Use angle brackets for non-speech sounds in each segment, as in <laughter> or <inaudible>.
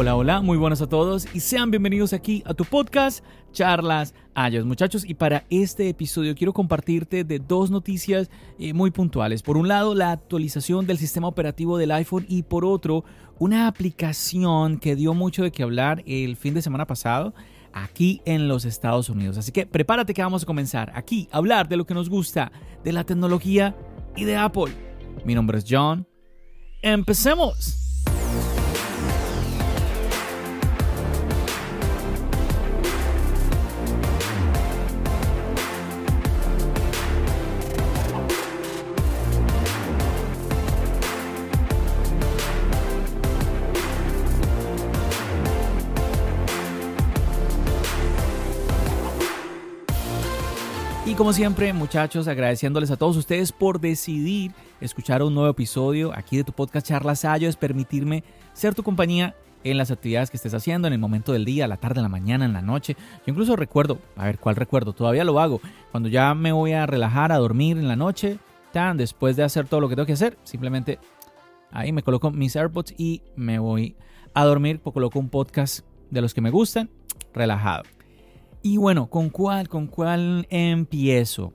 Hola, hola, muy buenas a todos y sean bienvenidos aquí a tu podcast Charlas Ayos, muchachos. Y para este episodio quiero compartirte de dos noticias eh, muy puntuales. Por un lado, la actualización del sistema operativo del iPhone y por otro, una aplicación que dio mucho de qué hablar el fin de semana pasado aquí en los Estados Unidos. Así que prepárate que vamos a comenzar aquí a hablar de lo que nos gusta, de la tecnología y de Apple. Mi nombre es John. Empecemos. Como siempre, muchachos, agradeciéndoles a todos ustedes por decidir escuchar un nuevo episodio aquí de tu podcast Charlas Sayo, es permitirme ser tu compañía en las actividades que estés haciendo, en el momento del día, la tarde, la mañana, en la noche. Yo incluso recuerdo, a ver, ¿cuál recuerdo? Todavía lo hago. Cuando ya me voy a relajar, a dormir en la noche, tan después de hacer todo lo que tengo que hacer, simplemente ahí me coloco mis AirPods y me voy a dormir, coloco un podcast de los que me gustan, relajado. Y bueno, ¿con cuál, con cuál empiezo?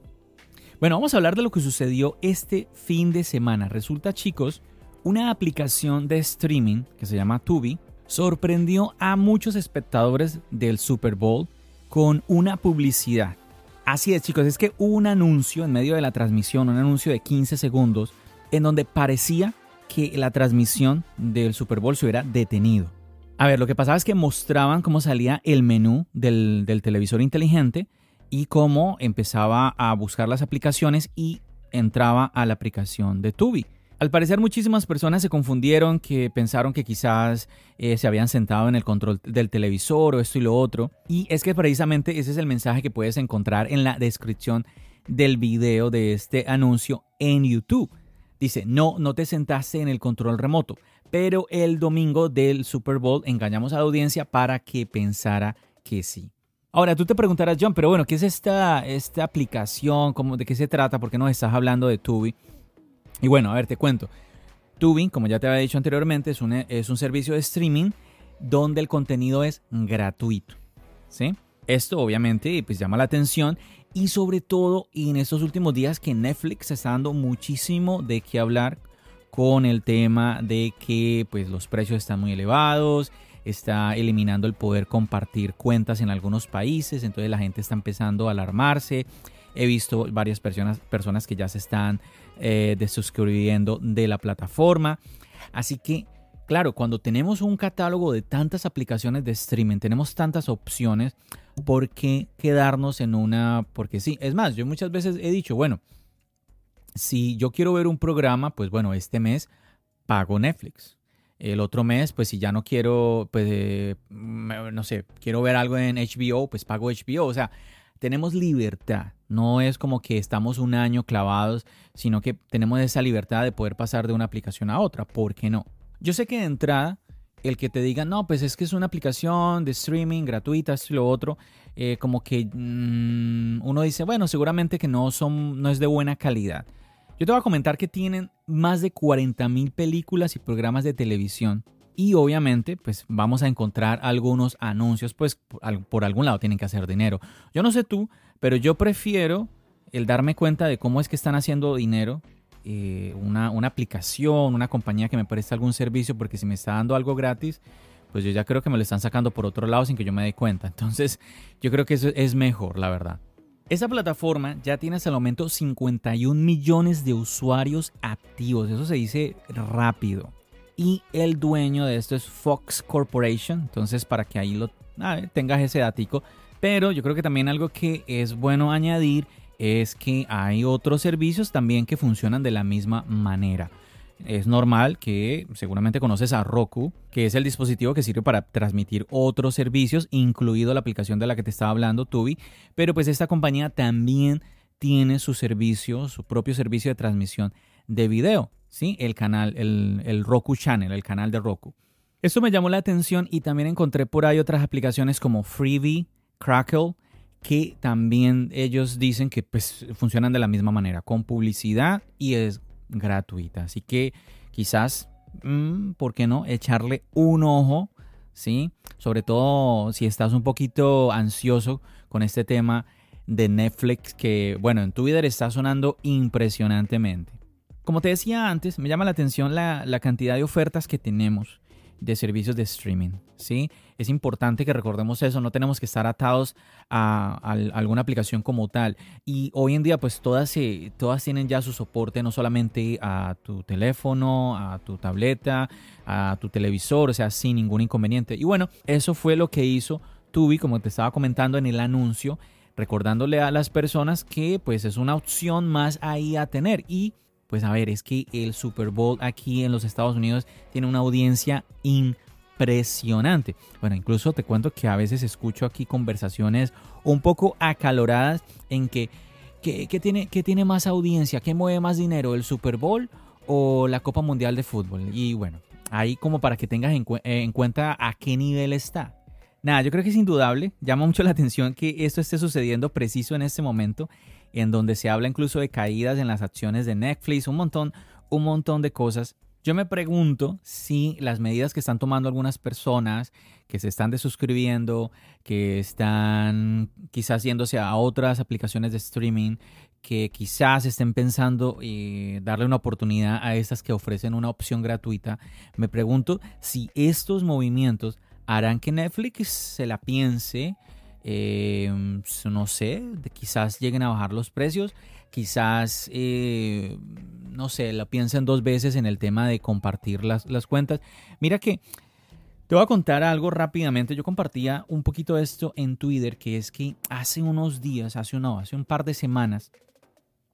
Bueno, vamos a hablar de lo que sucedió este fin de semana. Resulta, chicos, una aplicación de streaming que se llama Tubi sorprendió a muchos espectadores del Super Bowl con una publicidad. Así es, chicos, es que hubo un anuncio en medio de la transmisión, un anuncio de 15 segundos, en donde parecía que la transmisión del Super Bowl se hubiera detenido. A ver, lo que pasaba es que mostraban cómo salía el menú del, televisor inteligente y cómo empezaba a buscar las aplicaciones y entraba a la aplicación de Tubi. Al parecer muchísimas personas se confundieron, que pensaron que quizás eh, se habían sentado en el control del televisor o esto y lo otro. Y es que precisamente ese es el mensaje que puedes encontrar en la descripción del video de este anuncio en YouTube. Dice, no, no te sentaste en el control remoto pero el domingo del Super Bowl engañamos a la audiencia para que pensara que sí. Ahora, tú te preguntarás, John, pero bueno, ¿qué es esta, esta aplicación? ¿Cómo, ¿De qué se trata? ¿Por qué nos estás hablando de Tubi? Y bueno, a ver, te cuento. Tubi, como ya te había dicho anteriormente, es un, es un servicio de streaming donde el contenido es gratuito. ¿sí? Esto obviamente pues llama la atención y sobre todo en estos últimos días que Netflix está dando muchísimo de qué hablar con el tema de que pues los precios están muy elevados, está eliminando el poder compartir cuentas en algunos países, entonces la gente está empezando a alarmarse. He visto varias personas, personas que ya se están eh, desuscribiendo de la plataforma. Así que, claro, cuando tenemos un catálogo de tantas aplicaciones de streaming, tenemos tantas opciones, ¿por qué quedarnos en una? Porque sí, es más, yo muchas veces he dicho, bueno, si yo quiero ver un programa, pues bueno, este mes pago Netflix. El otro mes, pues si ya no quiero, pues eh, no sé, quiero ver algo en HBO, pues pago HBO. O sea, tenemos libertad. No es como que estamos un año clavados, sino que tenemos esa libertad de poder pasar de una aplicación a otra. ¿Por qué no? Yo sé que de entrada, el que te diga, no, pues es que es una aplicación de streaming gratuita, esto y lo otro, eh, como que mmm, uno dice, bueno, seguramente que no, son, no es de buena calidad. Yo te voy a comentar que tienen más de 40.000 películas y programas de televisión. Y obviamente, pues vamos a encontrar algunos anuncios, pues por algún lado tienen que hacer dinero. Yo no sé tú, pero yo prefiero el darme cuenta de cómo es que están haciendo dinero eh, una, una, aplicación, una compañía que me presta algún servicio, porque si me está dando algo gratis, pues yo ya creo que me lo están sacando por otro lado sin que yo me dé cuenta. <laughs> Entonces, yo creo que eso es mejor, la verdad. Esa plataforma ya tiene hasta el momento 51 millones de usuarios activos. Eso se dice rápido. Y el dueño de esto es Fox Corporation. Entonces, para que ahí lo tengas ese datico. Pero yo creo que también algo que es bueno añadir es que hay otros servicios también que funcionan de la misma manera. Es normal que seguramente conoces a Roku, que es el dispositivo que sirve para transmitir otros servicios, incluido la aplicación de la que te estaba hablando, Tubi, pero pues esta compañía también tiene su servicio, su propio servicio de transmisión de video, ¿sí? El canal, el, el Roku Channel, el canal de Roku. Esto me llamó la atención y también encontré por ahí otras aplicaciones como Freebie, Crackle, que también ellos dicen que pues, funcionan de la misma manera, con publicidad y es gratuita. Así que quizás, mm, ¿por qué no? Echarle un ojo, ¿sí? Sobre todo si estás un poquito ansioso con este tema de Netflix que, bueno, en Twitter está sonando impresionantemente. Como te decía antes, me llama la atención la cantidad de ofertas que tenemos de servicios de streaming. ¿sí? Es importante que recordemos eso, no tenemos que estar atados a, alguna aplicación como tal. Y hoy en día pues todas, todas tienen ya su soporte no solamente a tu teléfono, a tu tableta, a tu televisor, o sea, sin ningún inconveniente. Y bueno, eso fue lo que hizo Tubi, como te estaba comentando en el anuncio, recordándole a las personas que pues es una opción más ahí a tener. Y pues a ver, es que el Super Bowl aquí en los Estados Unidos tiene una audiencia impresionante. Bueno, incluso te cuento que a veces escucho aquí conversaciones un poco acaloradas en que ¿qué, tiene, qué tiene más audiencia? ¿Qué mueve más dinero? ¿El Super Bowl o la Copa Mundial de Fútbol? Y bueno, ahí como para que tengas en, en cuenta a qué nivel está. Nada, yo creo que es indudable, llama mucho la atención que esto esté sucediendo preciso en este momento en donde se habla incluso de caídas en las acciones de Netflix, un montón, un montón de cosas. Yo me pregunto si las medidas que están tomando algunas personas que se están desuscribiendo, que están quizás yéndose a otras aplicaciones de streaming, que quizás estén pensando y darle una oportunidad a estas que ofrecen una opción gratuita, me pregunto si estos movimientos harán que Netflix se la piense eh, no sé, quizás lleguen a bajar los precios, quizás, eh, no sé, lo piensen dos veces en el tema de compartir las, las cuentas. Mira que te voy a contar algo rápidamente. Yo compartía un poquito esto en Twitter, que es que hace unos días, hace, no, hace un par de semanas,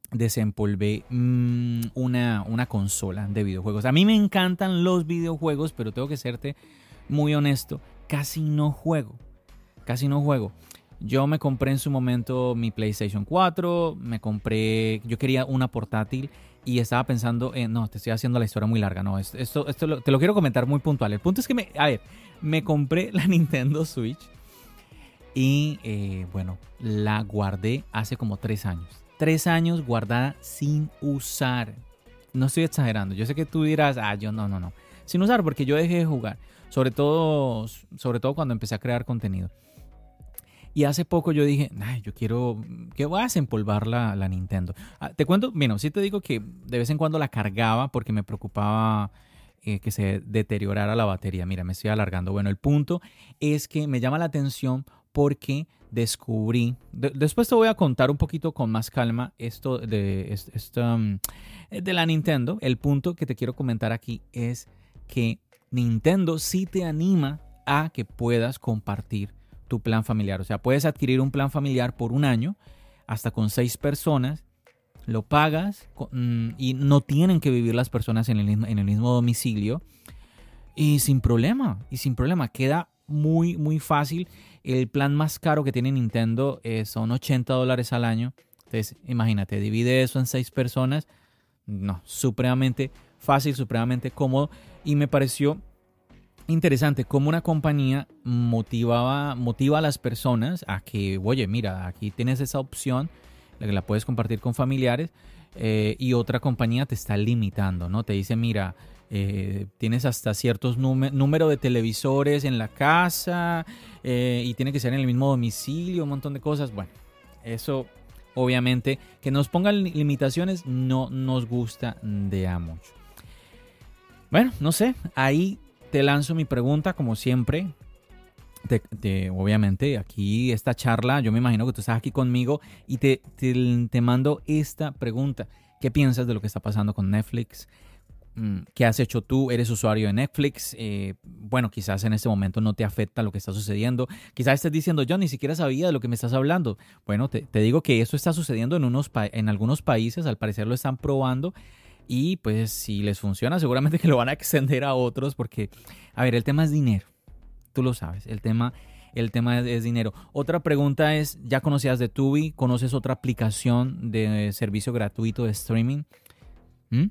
desempolvé mm, una, una consola de videojuegos. A mí me encantan los videojuegos, pero tengo que serte muy honesto, casi no juego casi no juego. Yo me compré en su momento mi PlayStation 4, me compré, yo quería una portátil y estaba pensando en, no, te estoy haciendo la historia muy larga, no, esto, esto, te lo quiero comentar muy puntual. El punto es que, me, a ver, me compré la <laughs> Nintendo Switch y, eh, bueno, la guardé hace como tres años. Tres años guardada sin usar. No estoy exagerando. Yo sé que tú dirás, ah, yo no, no, no. Sin usar porque yo dejé de jugar. Sobre todo, sobre todo cuando empecé a crear contenido. Y hace poco yo dije, Ay, yo quiero, que voy a desempolvar la, la Nintendo. Ah, te cuento, bueno, sí te digo que de vez en cuando la cargaba porque me preocupaba eh, que se deteriorara la batería. Mira, me estoy alargando. Bueno, el punto es que me llama la atención porque descubrí, después te voy a contar un poquito con más calma esto de, esto, um, de la Nintendo. El punto que te quiero comentar aquí es que Nintendo sí te anima a que puedas compartir tu plan familiar. O sea, puedes adquirir un plan familiar por un año, hasta con seis personas, lo pagas mm, y no tienen que vivir las personas en el, mismo, domicilio. Y sin problema, y sin problema, queda muy, muy fácil. El plan más caro que tiene Nintendo eh, son 80 dólares al año. Entonces, imagínate, divide eso en seis personas. No, supremamente fácil, supremamente cómodo. Y me pareció interesante cómo una compañía motivaba, motiva a las personas a que, oye, mira, aquí tienes esa opción, la que la puedes compartir con familiares, eh, y otra compañía te está limitando, ¿no? Te dice, mira, eh, tienes hasta ciertos número de televisores en la casa eh, y tiene que ser en el mismo domicilio, un montón de cosas. Bueno, eso obviamente que nos pongan limitaciones no nos gusta de a mucho. Bueno, no sé, ahí te lanzo mi pregunta, como siempre. obviamente, aquí esta charla, yo me imagino que tú estás aquí conmigo y te, te, mando esta pregunta. ¿Qué piensas de lo que está pasando con Netflix? mm, ¿Qué has hecho tú? ¿Eres usuario de Netflix? Eh, bueno, quizás en este momento no te afecta lo que está sucediendo. Quizás estés diciendo, yo ni siquiera sabía de lo que me estás hablando. Bueno, te, digo que eso está sucediendo en, unos en algunos países, al parecer lo están probando. Y pues si les funciona, seguramente que lo van a extender a otros porque, a ver, el tema es dinero. Tú lo sabes, el tema el tema es, dinero. Otra pregunta es, ¿ya conocías de Tubi? ¿Conoces otra aplicación de servicio gratuito de streaming? ¿Mm?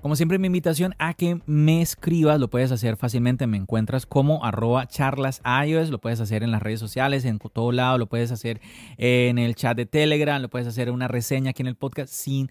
Como siempre, mi invitación a que me escribas, lo puedes hacer fácilmente, me encuentras como arroba charlas iOS, lo puedes hacer en las redes sociales, en todo lado, lo puedes hacer en el chat de Telegram, lo puedes hacer una reseña aquí en el podcast sin,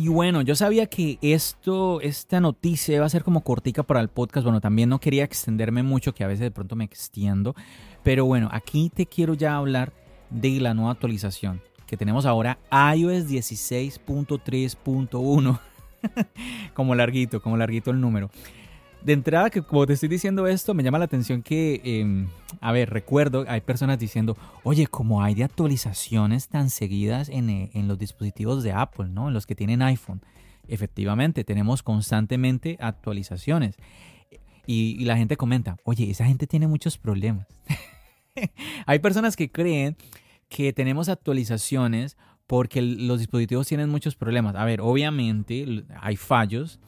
Y bueno, yo sabía que esto, esta noticia iba a ser como cortica para el podcast. Bueno, también no quería extenderme mucho, que a veces de pronto me extiendo. Pero bueno, aquí te quiero ya hablar de la nueva actualización que tenemos ahora, iOS 16.3.1. <laughs> como larguito, como larguito el número de entrada, que como te estoy diciendo esto, me llama la atención que, em, a ver, recuerdo, hay personas diciendo, oye, como hay de actualizaciones tan seguidas en, en, los dispositivos de Apple, ¿no? En los que tienen iPhone. Efectivamente, tenemos constantemente actualizaciones. Y, y la gente comenta, oye, esa gente tiene muchos problemas. <laughs> hay personas que creen que tenemos actualizaciones porque los dispositivos tienen muchos problemas. A ver, obviamente hay fallos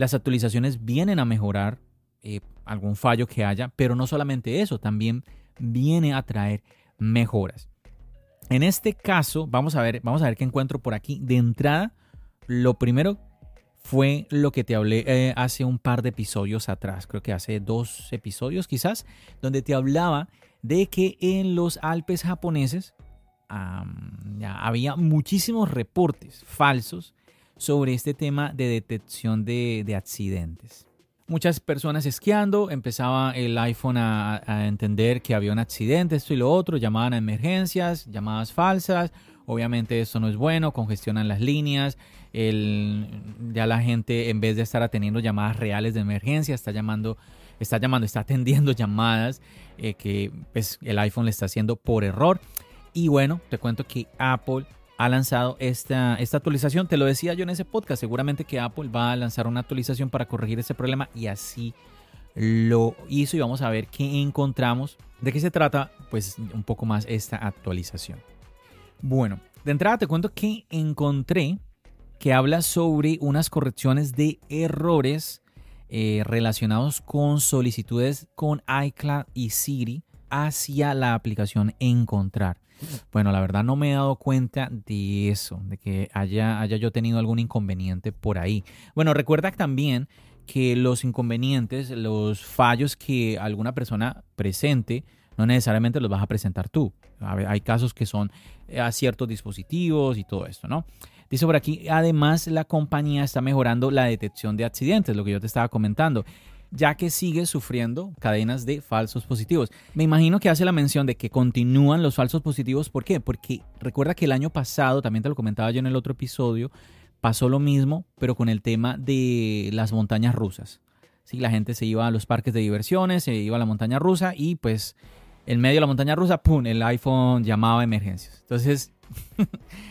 las actualizaciones vienen a mejorar eh, algún fallo que haya, pero no solamente eso, también viene a traer mejoras. En este caso, vamos a ver, vamos a ver qué encuentro por aquí. De entrada, lo primero fue lo que te hablé eh, hace un par de episodios atrás, creo que hace dos episodios quizás, donde te hablaba de que en los Alpes japoneses había muchísimos reportes falsos sobre este tema de detección de, accidentes. Muchas personas esquiando, empezaba el iPhone a, entender que había un accidente, esto y lo otro, llamaban a emergencias, llamadas falsas, obviamente eso no es bueno, congestionan las líneas, ya la gente en vez de estar atendiendo llamadas reales de emergencia, está llamando, está llamando, está atendiendo <laughs> llamadas eh, que pues, el iPhone le está haciendo por error. Y bueno, te cuento que Apple ha lanzado esta, esta actualización. Te lo decía yo en ese podcast, seguramente que Apple va a lanzar una actualización para corregir ese problema y así lo hizo y vamos a ver qué encontramos. ¿De qué se trata? Pues un poco más esta actualización. Bueno, de entrada te cuento que encontré que habla sobre unas correcciones de errores eh, relacionados con solicitudes con iCloud y Siri hacia la aplicación Encontrar. Bueno, la verdad no me he dado cuenta de eso, de que haya, haya yo tenido algún inconveniente por ahí. Bueno, recuerda también que los inconvenientes, los fallos que alguna persona presente, no necesariamente los vas a presentar tú. Hay casos que son eh, a ciertos dispositivos y todo esto, ¿no? Dice por aquí, además la compañía está mejorando la detección de accidentes, lo que yo te estaba comentando ya que sigue sufriendo cadenas de falsos positivos. Me imagino que hace la mención de que continúan los falsos positivos. ¿Por qué? Porque recuerda que el año pasado, también te lo comentaba yo en el otro episodio, pasó lo mismo, pero con el tema de las montañas rusas. Sí, la gente se iba a los parques de diversiones, se iba a la montaña rusa y pues en medio de la montaña rusa, ¡pum!, el iPhone llamaba emergencias. Entonces, <laughs>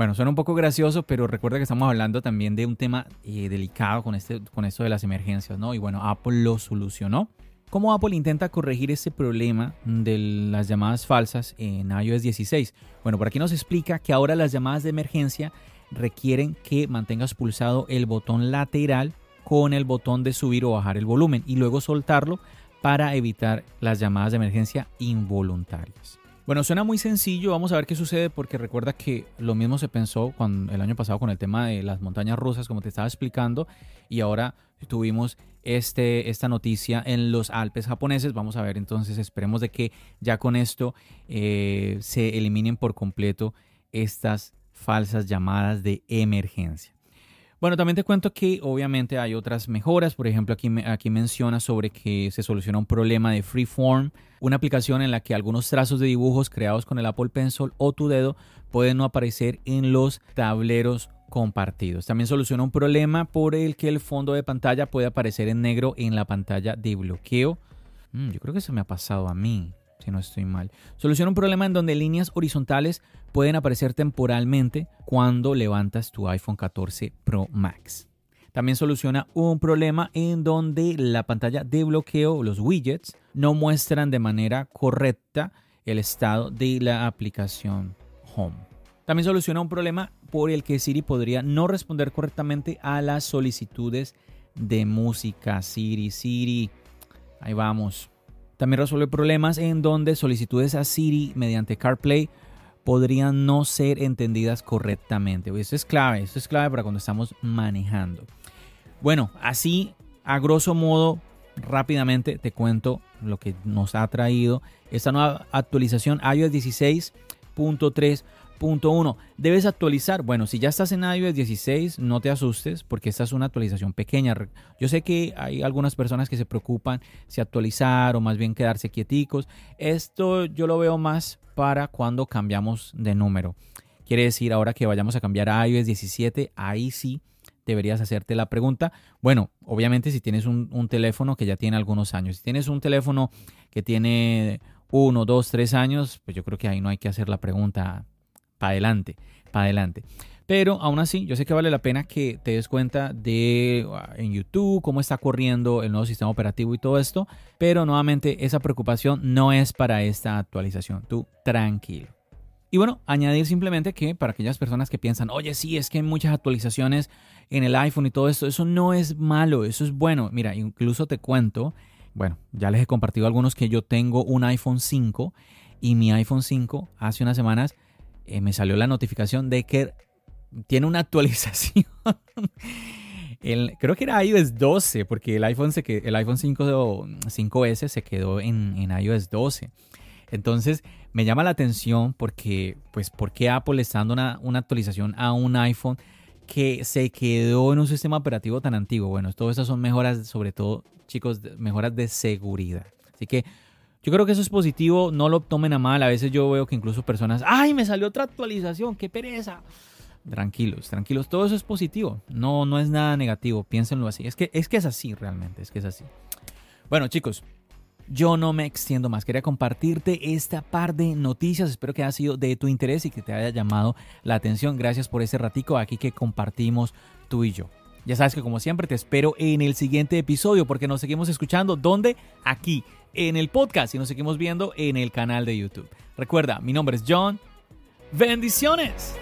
Bueno, suena un poco gracioso, pero recuerda que estamos hablando también de un tema eh, delicado con, este, con esto de las emergencias, ¿no? Y bueno, Apple lo solucionó. ¿Cómo Apple intenta corregir ese problema de las llamadas falsas en iOS 16? Bueno, por aquí nos explica que ahora las llamadas de emergencia requieren que mantengas pulsado el botón lateral con el botón de subir o bajar el volumen y luego soltarlo para evitar las llamadas de emergencia involuntarias. Bueno, suena muy sencillo, vamos a ver qué sucede porque recuerda que lo mismo se pensó el año pasado con el tema de las montañas rusas, como te estaba explicando, y ahora tuvimos este, esta noticia en los Alpes japoneses. Vamos a ver entonces, esperemos de que ya con esto eh, se eliminen por completo estas falsas llamadas de emergencia. Bueno, también te cuento que obviamente hay otras mejoras. Por ejemplo, aquí, aquí menciona sobre que se soluciona un problema de Freeform, una aplicación en la que algunos trazos de dibujos creados con el Apple Pencil o tu dedo pueden no aparecer en los tableros compartidos. También soluciona un problema por el que el fondo de pantalla puede aparecer en negro en la pantalla de bloqueo. Mm, yo creo que se me ha pasado a mí si no estoy mal. Soluciona un problema en donde líneas horizontales pueden aparecer temporalmente cuando levantas tu iPhone 14 Pro Max. También soluciona un problema en donde la pantalla de bloqueo, los widgets, no muestran de manera correcta el estado de la aplicación Home. También soluciona un problema por el que Siri podría no responder correctamente a las solicitudes de música. Siri, Siri, ahí vamos. También resuelve problemas en donde solicitudes a Siri mediante CarPlay podrían no ser entendidas correctamente. Eso es clave, eso es clave para cuando estamos manejando. Bueno, así a grosso modo, rápidamente te cuento lo que nos ha traído esta nueva actualización iOS 16.3 Punto 1. ¿Debes actualizar? Bueno, si ya estás en iOS 16, no te asustes porque esta es una actualización pequeña. Yo sé que hay algunas personas que se preocupan si actualizar o más bien quedarse quieticos. Esto yo lo veo más para cuando cambiamos de número. Quiere decir, ahora que vayamos a cambiar a iOS 17, ahí sí deberías hacerte la pregunta. Bueno, obviamente si tienes un, un teléfono que ya tiene algunos años, si tienes un teléfono que tiene uno, dos, tres años, pues yo creo que ahí no hay que hacer la pregunta para adelante, para adelante. Pero aún así, yo sé que vale la pena que te des cuenta de ah, en YouTube cómo está corriendo el nuevo sistema operativo y todo esto. Pero nuevamente, esa preocupación no es para esta actualización. Tú tranquilo. Y bueno, añadir simplemente que para aquellas personas que piensan, oye, sí, es que hay muchas actualizaciones en el iPhone y todo esto, eso no es malo, eso es bueno. Mira, incluso te cuento, bueno, ya les he compartido algunos que yo tengo un iPhone 5 y mi iPhone 5 hace unas semanas eh, me salió la notificación de que tiene una <laughs> actualización. creo que era iOS 12, porque el iPhone, se, el iPhone 5, 5S se quedó en, iOS 12. Entonces me llama la atención porque, pues, ¿por qué Apple está dando una, una, actualización a un iPhone que se quedó en un sistema operativo tan antiguo? Bueno, todo eso son mejoras, sobre todo, chicos, mejoras de seguridad. Así que yo creo que eso es positivo, no lo tomen a mal. A veces yo veo que incluso personas, ¡ay, me salió otra actualización! ¡Qué pereza! Tranquilos, tranquilos, todo eso es positivo. No, no es nada negativo, piénsenlo así. Es que, es que es así realmente, es que es así. Bueno, chicos, yo no me extiendo más. Quería compartirte esta par de noticias. Espero que haya sido de tu interés y que te haya llamado la atención. Gracias por ese ratico aquí que compartimos tú y yo. Ya sabes que como siempre te espero en el siguiente episodio porque nos seguimos escuchando. ¿Dónde? Aquí, en el podcast y nos seguimos viendo en el canal de YouTube. Recuerda, mi nombre es John. Bendiciones.